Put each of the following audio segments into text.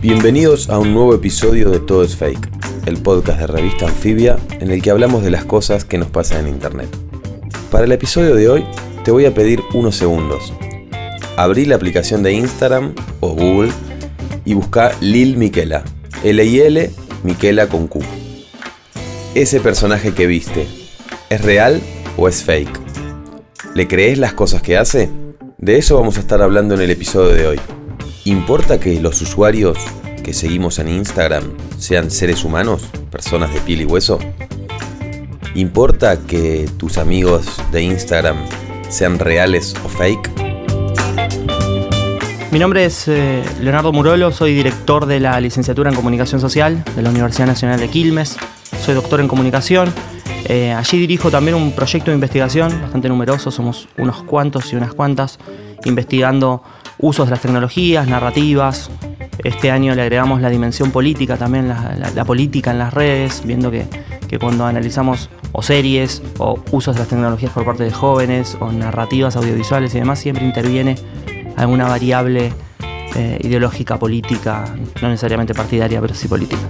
Bienvenidos a un nuevo episodio de Todo es Fake, el podcast de revista Anfibia en el que hablamos de las cosas que nos pasan en Internet. Para el episodio de hoy te voy a pedir unos segundos. Abrí la aplicación de Instagram o Google y busca Lil Miquela, L-I-L, Miquela con Q. Ese personaje que viste, ¿es real o es fake? ¿Le crees las cosas que hace? De eso vamos a estar hablando en el episodio de hoy. ¿Importa que los usuarios que seguimos en Instagram sean seres humanos, personas de piel y hueso? ¿Importa que tus amigos de Instagram sean reales o fake? Mi nombre es eh, Leonardo Murolo, soy director de la licenciatura en Comunicación Social de la Universidad Nacional de Quilmes, soy doctor en comunicación. Eh, allí dirijo también un proyecto de investigación bastante numeroso, somos unos cuantos y unas cuantas, investigando usos de las tecnologías, narrativas. Este año le agregamos la dimensión política también, la, política en las redes, viendo que, que cuando analizamos o series o usos de las tecnologías por parte de jóvenes o narrativas audiovisuales y demás, siempre interviene alguna variable eh, ideológica, política, no necesariamente partidaria, pero sí política.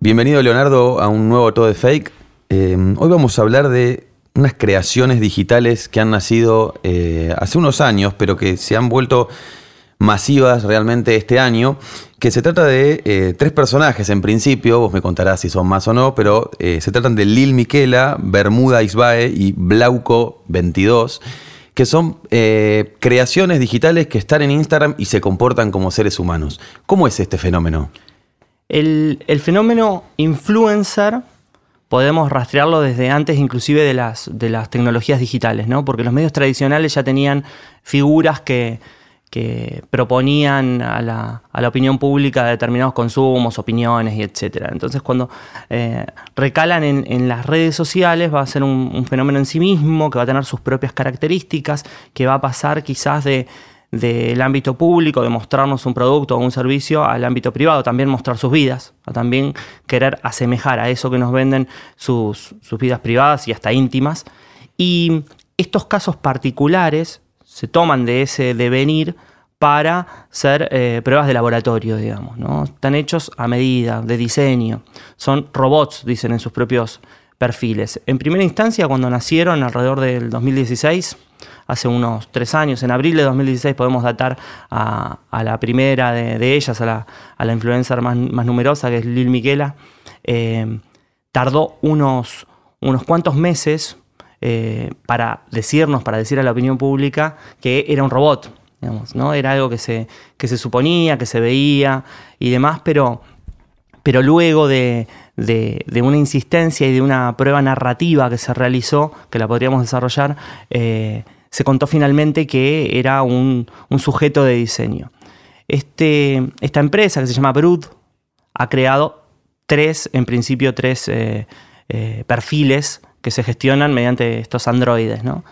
Bienvenido Leonardo a un nuevo Todo de Fake. Eh, hoy vamos a hablar de unas creaciones digitales que han nacido eh, hace unos años, pero que se han vuelto masivas realmente este año, que se trata de eh, tres personajes en principio, vos me contarás si son más o no, pero eh, se tratan de Lil Miquela, Bermuda Isbae y Blauco 22, que son eh, creaciones digitales que están en Instagram y se comportan como seres humanos. ¿Cómo es este fenómeno? El, el fenómeno influencer podemos rastrearlo desde antes inclusive de las, de las tecnologías digitales, ¿no? Porque los medios tradicionales ya tenían figuras que, que proponían a la, a la opinión pública determinados consumos, opiniones y etcétera. Entonces cuando eh, recalan en, en las redes sociales va a ser un, fenómeno en sí mismo, que va a tener sus propias características, que va a pasar quizás de del ámbito público, de mostrarnos un producto o un servicio, al ámbito privado, también mostrar sus vidas, a también querer asemejar a eso que nos venden sus, sus vidas privadas y hasta íntimas. Y estos casos particulares se toman de ese devenir para ser eh, pruebas de laboratorio, digamos. ¿no? Están hechos a medida, de diseño. Son robots, dicen en sus propios perfiles. En primera instancia, cuando nacieron alrededor del 2016, hace unos tres años, en abril de 2016 podemos datar a, a la primera de, ellas, a la, a la influencer más, más numerosa, que es Lil Miquela, eh, tardó unos, unos cuantos meses eh, para decirnos, para decir a la opinión pública que era un robot. Digamos, ¿no? Era algo que se, que se suponía, que se veía y demás, pero, pero luego de, de- una insistencia y de una prueba narrativa que se realizó, que la podríamos desarrollar, eh, se contó finalmente que era un, un sujeto de diseño. Este, esta empresa que se llama Brood ha creado tres, en principio, tres eh, perfiles que se gestionan mediante estos androides, ¿no?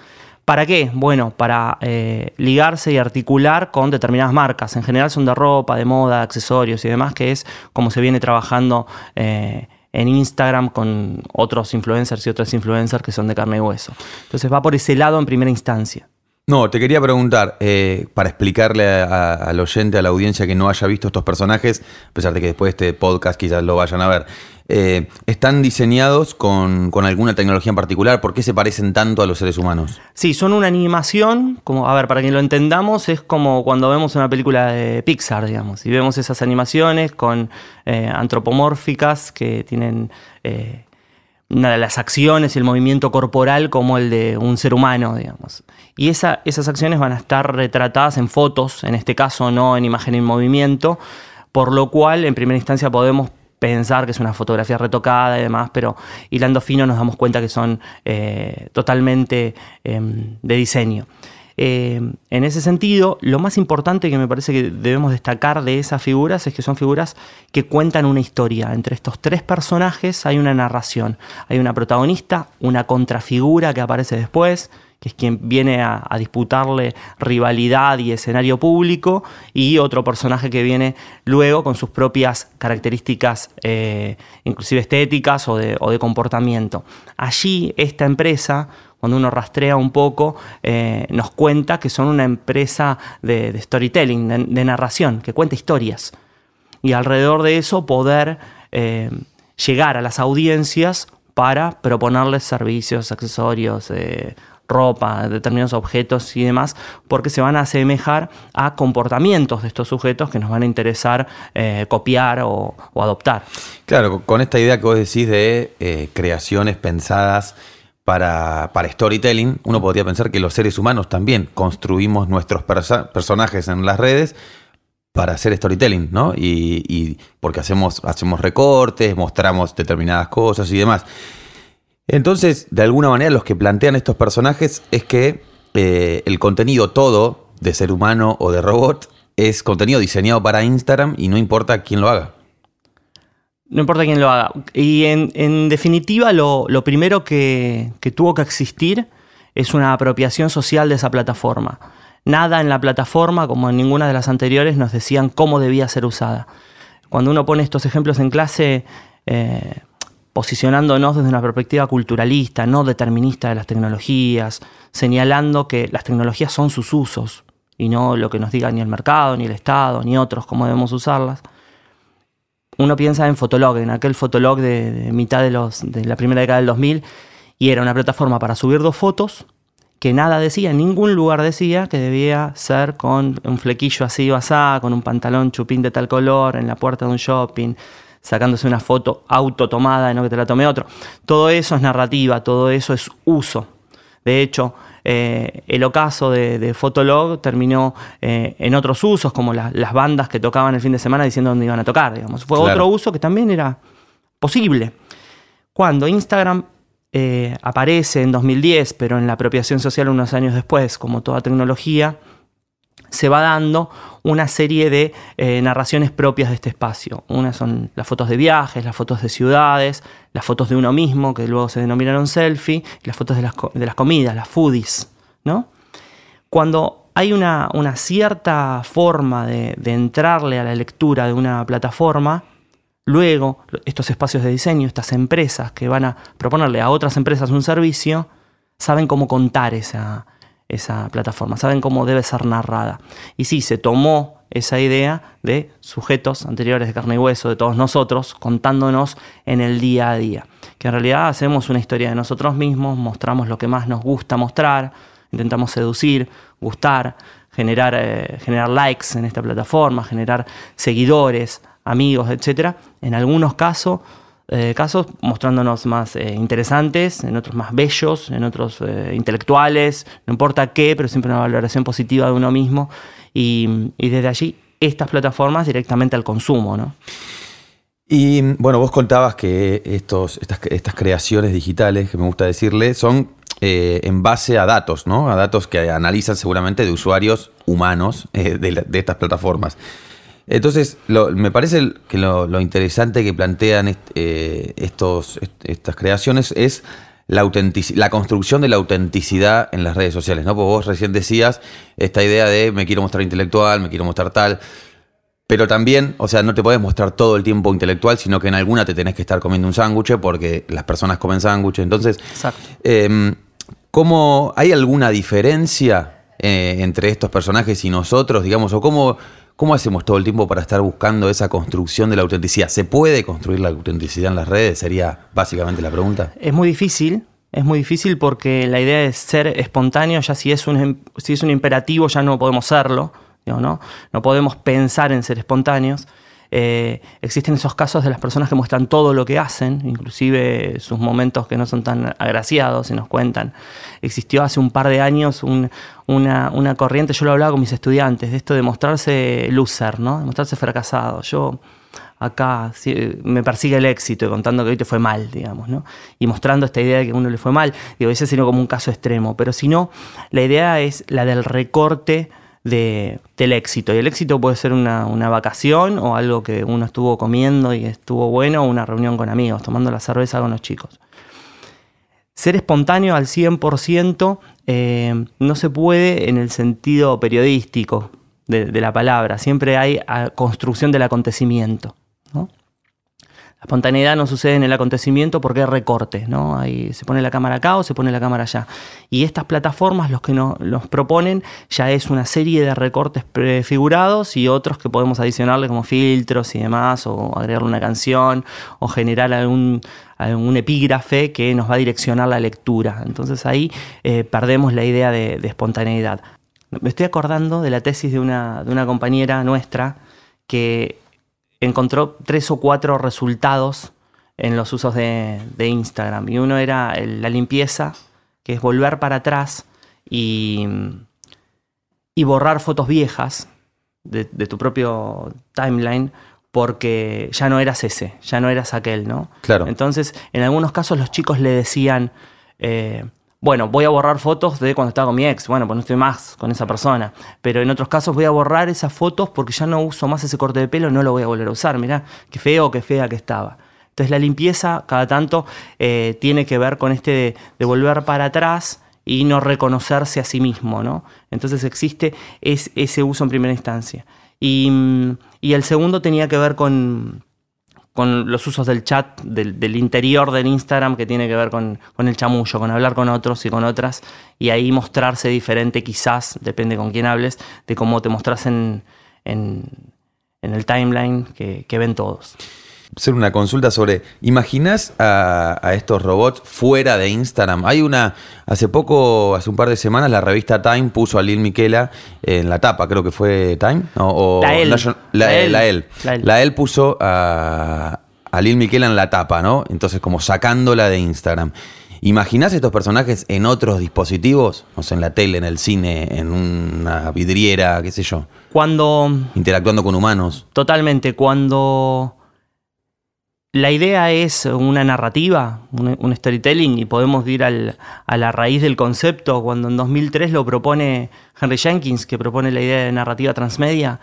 ¿Para qué? Bueno, para eh, ligarse y articular con determinadas marcas. En general son de ropa, de moda, accesorios y demás, que es como se viene trabajando eh, en Instagram con otros influencers y otras influencers que son de carne y hueso. Entonces va por ese lado en primera instancia. No, te quería preguntar, eh, para explicarle a- al oyente, a la audiencia que no haya visto estos personajes, a pesar de que después de este podcast quizás lo vayan a ver, eh, ¿están diseñados con, alguna tecnología en particular? ¿Por qué se parecen tanto a los seres humanos? Sí, son una animación, como, a ver, para que lo entendamos, es como cuando vemos una película de Pixar, digamos, y vemos esas animaciones con eh, antropomórficas que tienen una de las acciones y el movimiento corporal como el de un ser humano, digamos. Y esa- esas acciones van a estar retratadas en fotos, en este caso no en imagen en movimiento, por lo cual en primera instancia podemos pensar que es una fotografía retocada y demás, pero hilando fino nos damos cuenta que son eh, totalmente em, de diseño. Eh, en ese sentido, lo más importante que me parece que debemos destacar de esas figuras es que son figuras que cuentan una historia. Entre estos tres personajes hay una narración. Hay una protagonista, una contrafigura que aparece después, que es quien viene a, disputarle rivalidad y escenario público, y otro personaje que viene luego con sus propias características, eh, inclusive estéticas o de comportamiento. Allí esta empresa cuando uno rastrea un poco, eh, nos cuenta que son una empresa de, storytelling, de, narración, que cuenta historias. Y alrededor de eso poder eh, llegar a las audiencias para proponerles servicios, accesorios, eh, ropa, determinados objetos y demás, porque se van a asemejar a comportamientos de estos sujetos que nos van a interesar copiar o, adoptar. Claro, con esta idea que vos decís de creaciones pensadas para, para storytelling, uno podría pensar que los seres humanos también construimos nuestros personajes en las redes para hacer storytelling, ¿no? Y, y porque hacemos, hacemos recortes, mostramos determinadas cosas y demás. Entonces, de alguna manera, los que plantean estos personajes es que eh, el contenido todo, de ser humano o de robot, es contenido diseñado para Instagram y no importa quién lo haga. No importa quién lo haga. Y en, definitiva, lo, primero que, que tuvo que existir es una apropiación social de esa plataforma. Nada en la plataforma, como en ninguna de las anteriores, nos decían cómo debía ser usada. Cuando uno pone estos ejemplos en clase, eh, posicionándonos desde una perspectiva culturalista, no determinista de las tecnologías, señalando que las tecnologías son sus usos y no lo que nos diga ni el mercado, ni el Estado, ni otros cómo debemos usarlas uno piensa en Fotolog, en aquel Fotolog de, mitad de, los, de la primera década del 2000, y era una plataforma para subir dos fotos que nada decía, en ningún lugar decía que debía ser con un flequillo así o asá, con un pantalón chupín de tal color, en la puerta de un shopping, sacándose una foto autotomada, no que te la tome otro. Todo eso es narrativa, todo eso es uso. De hecho, eh, el ocaso de, de Fotolog terminó eh, en otros usos, como la- las bandas que tocaban el fin de semana diciendo dónde iban a tocar, digamos. Fue Claro. otro uso que también era posible. Cuando Instagram eh, aparece en 2010, pero en la apropiación social unos años después, como toda tecnología, se va dando una serie de eh, narraciones propias de este espacio. Una son las fotos de viajes, las fotos de ciudades, las fotos de uno mismo, que luego se denominaron selfie, las fotos de las, de las comidas, las foodies, ¿no? Cuando hay una, una cierta forma de, de entrarle a la lectura de una plataforma, luego estos espacios de diseño, estas empresas que van a proponerle a otras empresas un servicio, saben cómo contar esa, esa plataforma, saben cómo debe ser narrada. Y sí, se tomó esa idea de sujetos anteriores de carne y hueso, de todos nosotros, contándonos en el día a día. Que en realidad hacemos una historia de nosotros mismos, mostramos lo que más nos gusta mostrar, intentamos seducir, gustar, generar, eh, generar likes en esta plataforma, generar seguidores, amigos, etc. En algunos casos, eh, casos mostrándonos más eh, interesantes, en otros más bellos, en otros eh, intelectuales, no importa qué, pero siempre una valoración positiva de uno mismo. Y, desde allí, estas plataformas directamente al consumo, ¿no? Y bueno, vos contabas que estos, estas, estas creaciones digitales, que me gusta decirle, son en base a datos, ¿no? A datos que analizan seguramente de usuarios humanos de, de estas plataformas. Entonces, lo- me parece que lo, lo interesante que plantean est- eh, estos, est- estas creaciones es la, la construcción de la autenticidad en las redes sociales, ¿no? Porque vos recién decías esta idea de me quiero mostrar intelectual, me quiero mostrar tal. Pero también, o sea, no te puedes mostrar todo el tiempo intelectual, sino que en alguna te tenés que estar comiendo un sándwich porque las personas comen sándwiches. Entonces, eh, ¿cómo, ¿hay alguna diferencia eh, entre estos personajes y nosotros, digamos? ¿O cómo, cómo hacemos todo el tiempo para estar buscando esa construcción de la autenticidad? ¿Se puede construir la autenticidad en las redes? Sería básicamente la pregunta. Es muy difícil, es muy difícil porque la idea de ser espontáneo, ya si es un, em- si es un imperativo, ya no podemos serlo, ¿no? No podemos pensar en ser espontáneos. Eh, existen esos casos de las personas que muestran todo lo que hacen, inclusive sus momentos que no son tan agraciados y nos cuentan. Existió hace un par de años una, corriente, yo lo hablaba con mis estudiantes, de esto de mostrarse loser, ¿no? de mostrarse fracasado. Yo acá me persigue el éxito contando que hoy te fue mal, digamos, ¿no? Y mostrando esta idea de que a uno le fue mal, digo, ese sino como un caso extremo, pero si no, la idea es la del recorte de, del éxito. Y el éxito puede ser una, vacación o algo que uno estuvo comiendo y estuvo bueno, o una reunión con amigos, tomando la cerveza con los chicos. Ser espontáneo al 100% eh, no se puede en el sentido periodístico de, de la palabra. Siempre hay construcción del acontecimiento. La espontaneidad no sucede en el acontecimiento porque hay recortes, ¿no? Ahí se pone la cámara acá o se pone la cámara allá. Y estas plataformas, los que nos proponen, ya es una serie de recortes prefigurados y otros que podemos adicionarle como filtros y demás, o agregarle una canción, o generar algún, epígrafe que nos va a direccionar la lectura. Entonces ahí eh, perdemos la idea de, espontaneidad. Me estoy acordando de la tesis de una, de una compañera nuestra que encontró tres o cuatro resultados en los usos de, Instagram. Y uno era la limpieza, que es volver para atrás y, y borrar fotos viejas de, tu propio timeline porque ya no eras ese, ya no eras aquel, ¿no? Claro. Entonces, en algunos casos los chicos le decían, eh, bueno, voy a borrar fotos de cuando estaba con mi ex, bueno, pues no estoy más con esa persona, pero en otros casos voy a borrar esas fotos porque ya no uso más ese corte de pelo, no lo voy a volver a usar, mirá, qué feo, qué fea que estaba. Entonces la limpieza cada tanto eh, tiene que ver con este de, volver para atrás y no reconocerse a sí mismo, ¿no? Entonces existe ese uso en primera instancia. y mm, el segundo tenía que ver con, con los usos del chat, del, interior del Instagram, que tiene que ver con, el chamullo, con hablar con otros y con otras, y ahí mostrarse diferente quizás, depende con quién hables, de cómo te mostras en, el timeline que ven todos hacer una consulta sobre, ¿imaginas a, estos robots fuera de Instagram? Hay una, hace poco, hace un par de semanas, la revista Time puso a Lil Miquela en la tapa, creo que fue Time, o la, él. la, él. puso a, a Lil Miquela en la tapa, ¿no? Entonces como sacándola de Instagram. ¿Imaginás estos personajes en otros dispositivos? O sea, en la tele, en el cine, en una vidriera, qué sé yo. Cuando... Interactuando con humanos. Totalmente. Cuando la idea es una narrativa, un, storytelling, y podemos ir a la raíz del concepto cuando en 2003 lo propone Henry Jenkins, que propone la idea de narrativa transmedia.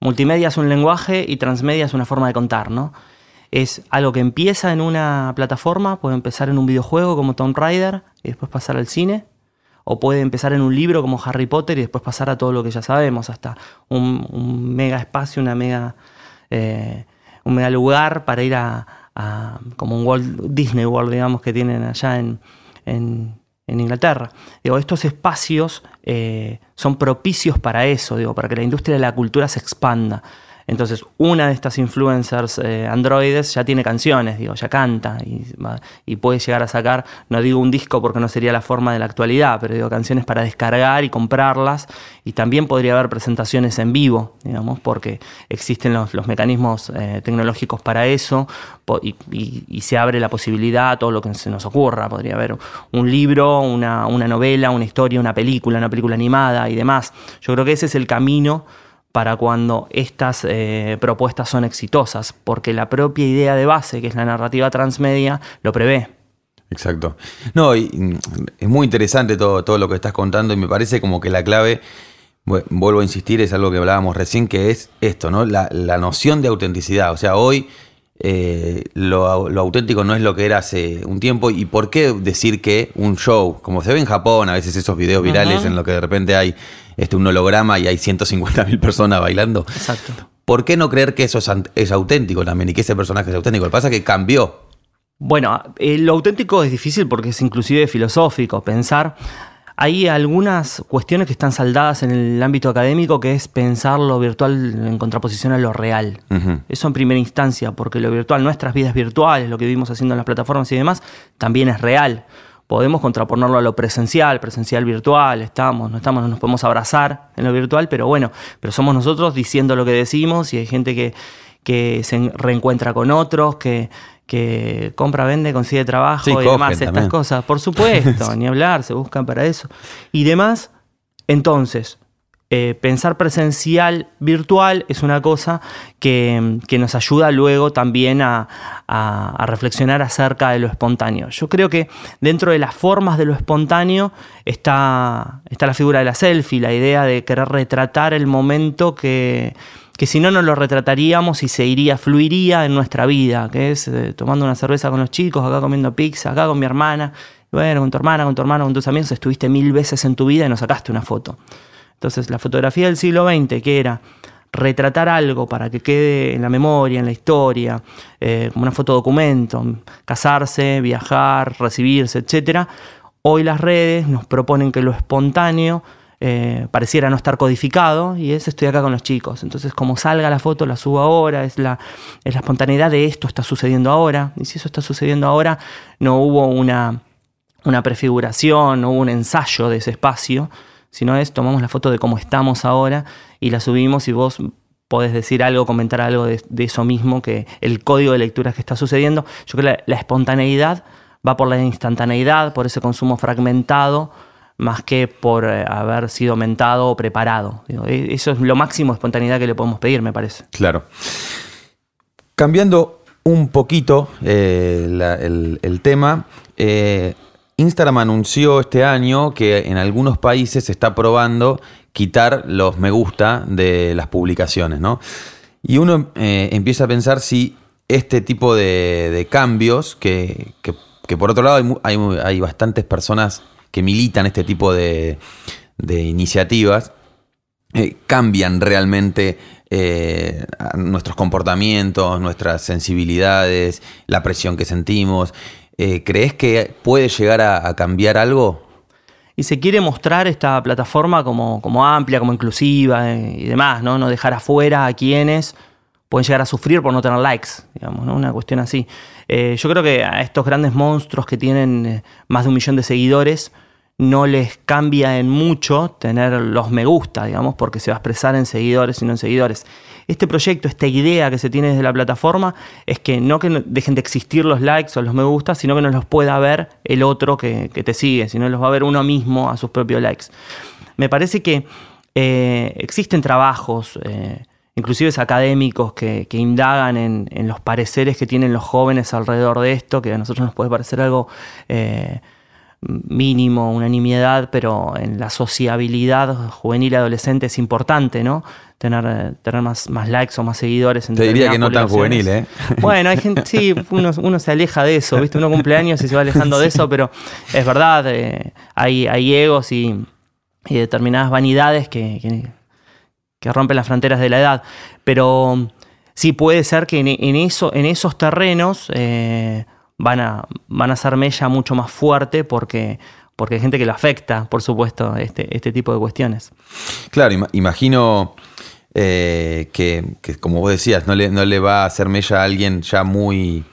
Multimedia es un lenguaje y transmedia es una forma de contar, ¿no? Es algo que empieza en una plataforma, puede empezar en un videojuego como Tomb Raider y después pasar al cine, o puede empezar en un libro como Harry Potter y después pasar a todo lo que ya sabemos, hasta un, mega espacio, una eh, un mega lugar para ir a, como un Walt Disney World, digamos, que tienen allá en, Inglaterra. Digo, estos espacios eh, son propicios para eso, digo, para que la industria de la cultura se expanda. Entonces, una de estas influencers eh, androides ya tiene canciones, digo, ya canta y, puede llegar a sacar, no digo un disco porque no sería la forma de la actualidad, pero digo canciones para descargar y comprarlas. Y también podría haber presentaciones en vivo, digamos, porque existen los, mecanismos eh, tecnológicos para eso y, se abre la posibilidad a todo lo que se nos ocurra. Podría haber un libro, una, una novela, una historia, una película, una película animada y demás. Yo creo que ese es el camino para cuando estas eh, propuestas son exitosas, porque la propia idea de base, que es la narrativa transmedia, lo prevé. Exacto. No, y, mm, es muy interesante todo, todo lo que estás contando y me parece como que la clave, vuelvo a insistir, es algo que hablábamos recién, que es esto, ¿no? La, noción de autenticidad. O sea, hoy eh, lo, auténtico no es lo que era hace un tiempo. ¿Y por qué decir que un show, como se ve en Japón, a veces esos videos virales en los que de repente hay este, un holograma y hay 150.000 personas bailando. Exacto. ¿Por qué no creer que eso es, auténtico también y que ese personaje es auténtico? Lo que pasa es que cambió. Bueno, eh, lo auténtico es difícil porque es inclusive filosófico pensar. Hay algunas cuestiones que están saldadas en el ámbito académico, que es pensar lo virtual en contraposición a lo real. Eso en primera instancia, porque lo virtual, nuestras vidas virtuales, lo que vivimos haciendo en las plataformas y demás, también es real podemos contraponerlo a lo presencial, presencial virtual, estamos, no estamos, no nos podemos abrazar en lo virtual, pero bueno, pero somos nosotros diciendo lo que decimos y hay gente que, que se reencuentra con otros, que, que compra, vende, consigue trabajo Sí, y demás, estas también. cosas. Por supuesto, ni hablar, se buscan para eso. Y demás, entonces, eh, pensar presencial, virtual, es una cosa que, que nos ayuda luego también a, a- reflexionar acerca de lo espontáneo. Yo creo que dentro de las formas de lo espontáneo está, está la figura de la selfie, la idea de querer retratar el momento que, que si no, no lo retrataríamos y se iría, fluiría en nuestra vida, que es eh, tomando una cerveza con los chicos, acá comiendo pizza, acá con mi hermana, bueno, con tu hermana, con tu hermano, con tus amigos, estuviste mil veces en tu vida y no sacaste una foto. Entonces, la fotografía del siglo XX, que era retratar algo para que quede en la memoria, en la historia, eh, como una fotodocumento, casarse, viajar, recibirse, etc. Hoy las redes nos proponen que lo espontáneo eh, pareciera no estar codificado y es estoy acá con los chicos. Entonces, como salga la foto, la subo ahora, es la, es la espontaneidad de esto está sucediendo ahora. Y si eso está sucediendo ahora, no hubo una, una prefiguración, no hubo un ensayo de ese espacio, sino es tomamos la foto de cómo estamos ahora y la subimos y vos podés decir algo, comentar algo de, eso mismo, que el código de lecturas que está sucediendo. Yo creo que la, espontaneidad va por la instantaneidad, por ese consumo fragmentado, más que por eh, haber sido mentado o preparado. E- eso es lo máximo de espontaneidad que le podemos pedir, me parece. Claro. Cambiando un poquito eh, el tema, eh, Instagram anunció este año que en algunos países se está probando quitar los me gusta de las publicaciones, ¿no? Y uno eh, empieza a pensar si este tipo de, cambios, que, que- por otro lado hay, bastantes personas que militan este tipo de, de iniciativas, eh, cambian realmente eh, nuestros comportamientos, nuestras sensibilidades, la presión que sentimos. Eh, ¿Crees que puede llegar a, cambiar algo? Y se quiere mostrar esta plataforma como, como amplia, como inclusiva eh, y demás, ¿no? No dejar afuera a quienes pueden llegar a sufrir por no tener likes, digamos, ¿no? Una cuestión así. Eh, yo creo que a estos grandes monstruos que tienen más de un millón de seguidores no les cambia en mucho tener los me gusta, digamos, porque se va a expresar en seguidores y no en seguidores. Este proyecto, esta idea que se tiene desde la plataforma es que no que dejen de existir los likes o los me gusta, sino que no los pueda ver el otro que, te sigue, sino los va a ver uno mismo a sus propios likes. Me parece que eh, existen trabajos, eh, inclusive académicos, que, indagan en, en los pareceres que tienen los jóvenes alrededor de esto, que a nosotros nos puede parecer algo eh, mínimo, una nimiedad, pero en la sociabilidad juvenil y adolescente es importante, ¿no? Tener, tener más, más likes o más seguidores. En Te diría que no tan juvenil, ¿eh? Bueno, hay gente, sí, uno, uno se aleja de eso, ¿viste? Uno cumple años y se va alejando de eso, pero es verdad, eh, hay, hay egos y, y determinadas vanidades que, que, que rompen las fronteras de la edad. Pero sí puede ser que en, en eso, en esos terrenos eh, van, a, van a ser mella mucho más fuerte porque, porque hay gente que lo afecta, por supuesto, este, este tipo de cuestiones. Claro, ima- imagino eh, que, que, como vos decías, no le, no le va a hacer mella a alguien ya muy,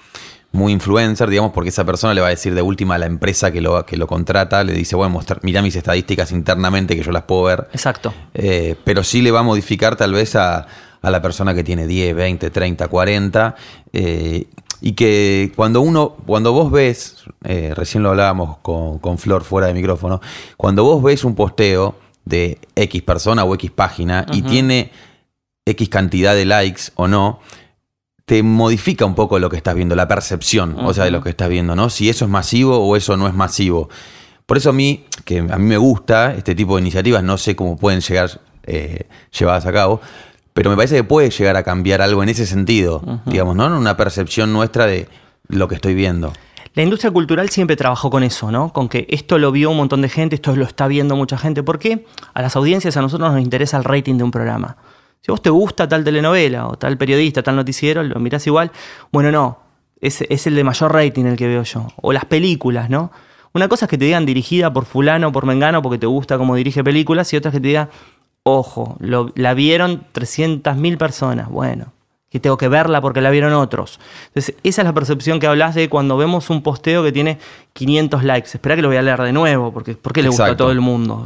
muy influencer, digamos, porque esa persona le va a decir de última a la empresa que lo, que lo contrata, le dice, bueno, mostrar, mirá mis estadísticas internamente que yo las puedo ver. Exacto. Eh, pero sí le va a modificar tal vez a, a la persona que tiene 10, 20, 30, 40. eh, y que cuando uno, cuando vos ves, eh, recién lo hablábamos con, con Flor fuera de micrófono, cuando vos ves un posteo de X persona o X página y tiene X cantidad de likes o no, te modifica un poco lo que estás viendo, la percepción, o sea, de lo que estás viendo, ¿no? Si eso es masivo o eso no es masivo. Por eso a mí, que a mí me gusta este tipo de iniciativas, no sé cómo pueden llegar eh, llevadas a cabo, pero me parece que puede llegar a cambiar algo en ese sentido, digamos, ¿no? Una percepción nuestra de lo que estoy viendo. La industria cultural siempre trabajó con eso, ¿no? Con que esto lo vio un montón de gente, esto lo está viendo mucha gente. ¿Por qué? A las audiencias, a nosotros nos interesa el rating de un programa. Si a vos te gusta tal telenovela o tal periodista, tal noticiero, lo mirás igual. Bueno, no. Es, es el de mayor rating el que veo yo. O las películas, ¿no? Una cosa es que te digan dirigida por fulano o por mengano porque te gusta cómo dirige películas y otra es que te diga, ojo, lo- la vieron 300.000 personas. Bueno, que tengo que verla porque la vieron otros. Entonces, esa es la percepción que hablas de cuando vemos un posteo que tiene 500 likes. Espera que lo voy a leer de nuevo, porque ¿por qué le gusta a todo el mundo?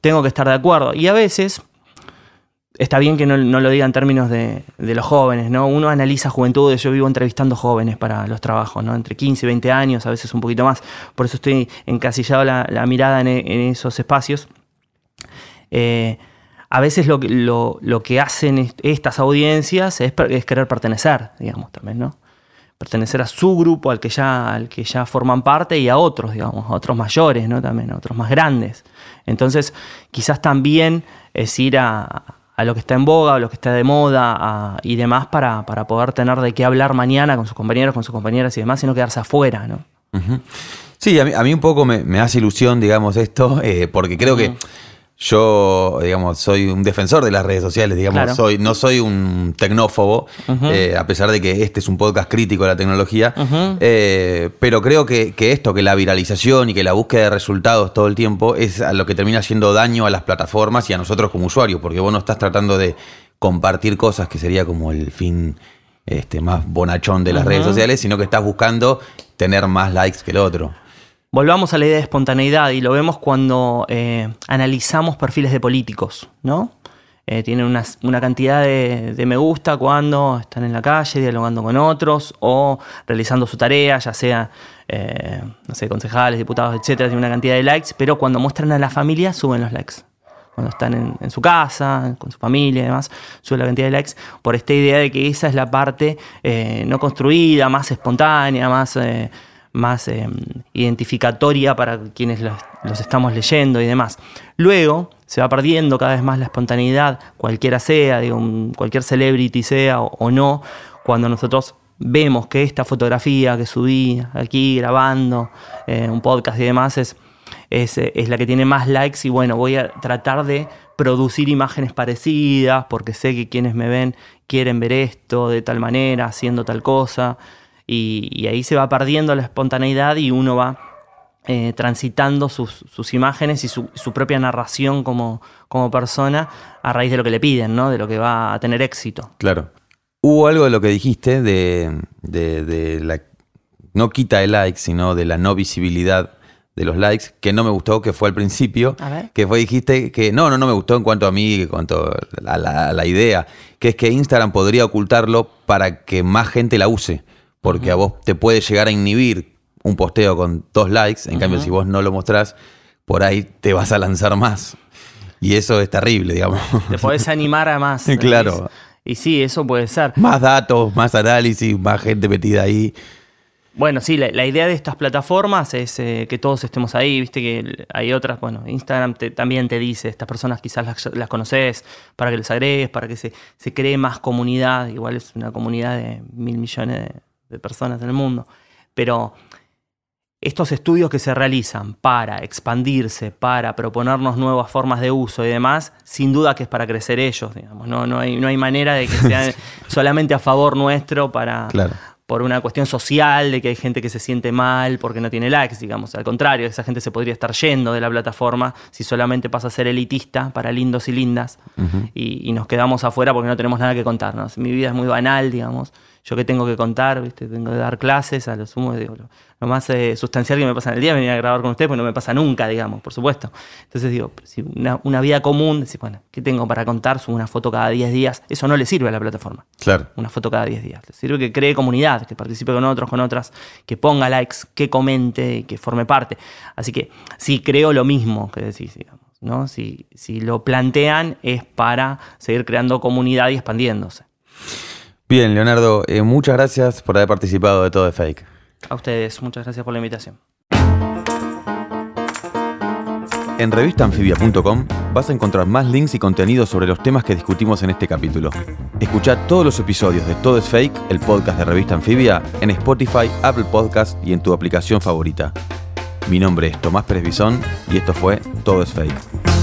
Tengo que estar de acuerdo. Y a veces está bien que no, no lo diga en términos de, de los jóvenes, ¿no? Uno analiza juventudes, yo vivo entrevistando jóvenes para los trabajos, ¿no? Entre 15 y 20 años, a veces un poquito más. Por eso estoy encasillado la, la mirada en, en esos espacios. Eh, a veces lo, que- lo, lo que hacen est- estas audiencias es, querer pertenecer, digamos, también, ¿no? Pertenecer a su grupo, al que ya, al que ya forman parte, y a otros, digamos, a otros mayores, ¿no? También, a otros más grandes. Entonces, quizás también es ir a, a lo que está en boga, a lo que está de moda a- y demás para, para poder tener de qué hablar mañana con sus compañeros, con sus compañeras y demás, y no quedarse afuera, ¿no? Sí, a mí, a mí un poco me, me hace ilusión, digamos, esto, eh, porque creo que yo, digamos, soy un defensor de las redes sociales, digamos, Claro. soy, no soy un tecnófobo, eh, a pesar de que este es un podcast crítico de la tecnología, eh, pero creo que, que esto, que la viralización y que la búsqueda de resultados todo el tiempo es a lo que termina haciendo daño a las plataformas y a nosotros como usuarios, porque vos no estás tratando de compartir cosas que sería como el fin este, más bonachón de las redes sociales, sino que estás buscando tener más likes que el otro. Volvamos a la idea de espontaneidad y lo vemos cuando eh, analizamos perfiles de políticos, ¿no? Eh, tienen una, cantidad de, me gusta cuando están en la calle dialogando con otros o realizando su tarea, ya sea, eh, no sé, concejales, diputados, etcétera, tienen una cantidad de likes, pero cuando muestran a la familia suben los likes. Cuando están en, su casa, con su familia y demás, sube la cantidad de likes por esta idea de que esa es la parte no construida, más espontánea, más... más eh, identificatoria para quienes los, estamos leyendo y demás. Luego se va perdiendo cada vez más la espontaneidad, cualquiera sea, digo, cualquier celebrity sea o, no, cuando nosotros vemos que esta fotografía que subí aquí grabando eh, un podcast y demás es, es la que tiene más likes y bueno, voy a tratar de producir imágenes parecidas porque sé que quienes me ven quieren ver esto de tal manera, haciendo tal cosa y, y ahí se va perdiendo la espontaneidad y uno va eh, transitando sus, sus imágenes y su, su propia narración como, como persona a raíz de lo que le piden, ¿no? de lo que va a tener éxito. Claro. Hubo algo de lo que dijiste de, de- de la no quita de likes, sino de la no visibilidad de los likes, que no me gustó, que fue al principio, A ver. que fue dijiste que no, no, no me gustó en cuanto a mí, en cuanto a la, a la idea, que es que Instagram podría ocultarlo para que más gente la use, porque a vos te puede llegar a inhibir un posteo con dos likes, en cambio si vos no lo mostrás, por ahí te vas a lanzar más. Y eso es terrible, digamos. Te podés animar a más. Claro. Y, y sí, eso puede ser. Más datos, más análisis, más gente metida ahí. Bueno, sí, la, la idea de estas plataformas es eh, que todos estemos ahí, viste que hay otras, bueno, Instagram te- también te dice, estas personas quizás las, las conoces, para que les agregues, para que se, se cree más comunidad, igual es una comunidad de mil millones de, de personas en el mundo, pero estos estudios que se realizan para expandirse, para proponernos nuevas formas de uso y demás, sin duda que es para crecer ellos, digamos, no, no, hay, no hay manera de que sean solamente a favor nuestro para Claro. por una cuestión social, de que hay gente que se siente mal porque no tiene likes, digamos. Al contrario, esa gente se podría estar yendo de la plataforma si solamente pasa a ser elitista para lindos y lindas y, y nos quedamos afuera porque no tenemos nada que contarnos. Mi vida es muy banal, digamos. Yo que tengo que contar, ¿viste? tengo que dar clases, a lo sumo, digo, lo, lo más eh, sustancial que me pasa en el día es venir a grabar con ustedes, porque no me pasa nunca, digamos, por supuesto. Entonces digo, si una, una vida común, decís, bueno, ¿qué tengo para contar? Subo una foto cada 10 días. Eso no le sirve a la plataforma Claro. una foto cada 10 días. Le sirve que cree comunidad, que participe con otros, con otras, que ponga likes, que comente, que forme parte. Así que sí, creo lo mismo que decís, digamos. ¿no? Si, si lo plantean es para seguir creando comunidad y expandiéndose. Bien, Leonardo, eh, muchas gracias por haber participado de todo de fake. A ustedes, muchas gracias por la invitación. En revistanfibia.com vas a encontrar más links y contenidos sobre los temas que discutimos en este capítulo. Escucha todos los episodios de Todo es Fake, el podcast de Revista Anfibia, en Spotify, Apple Podcast y en tu aplicación favorita. Mi nombre es Tomás Pérez Bisón y esto fue Todo es Fake.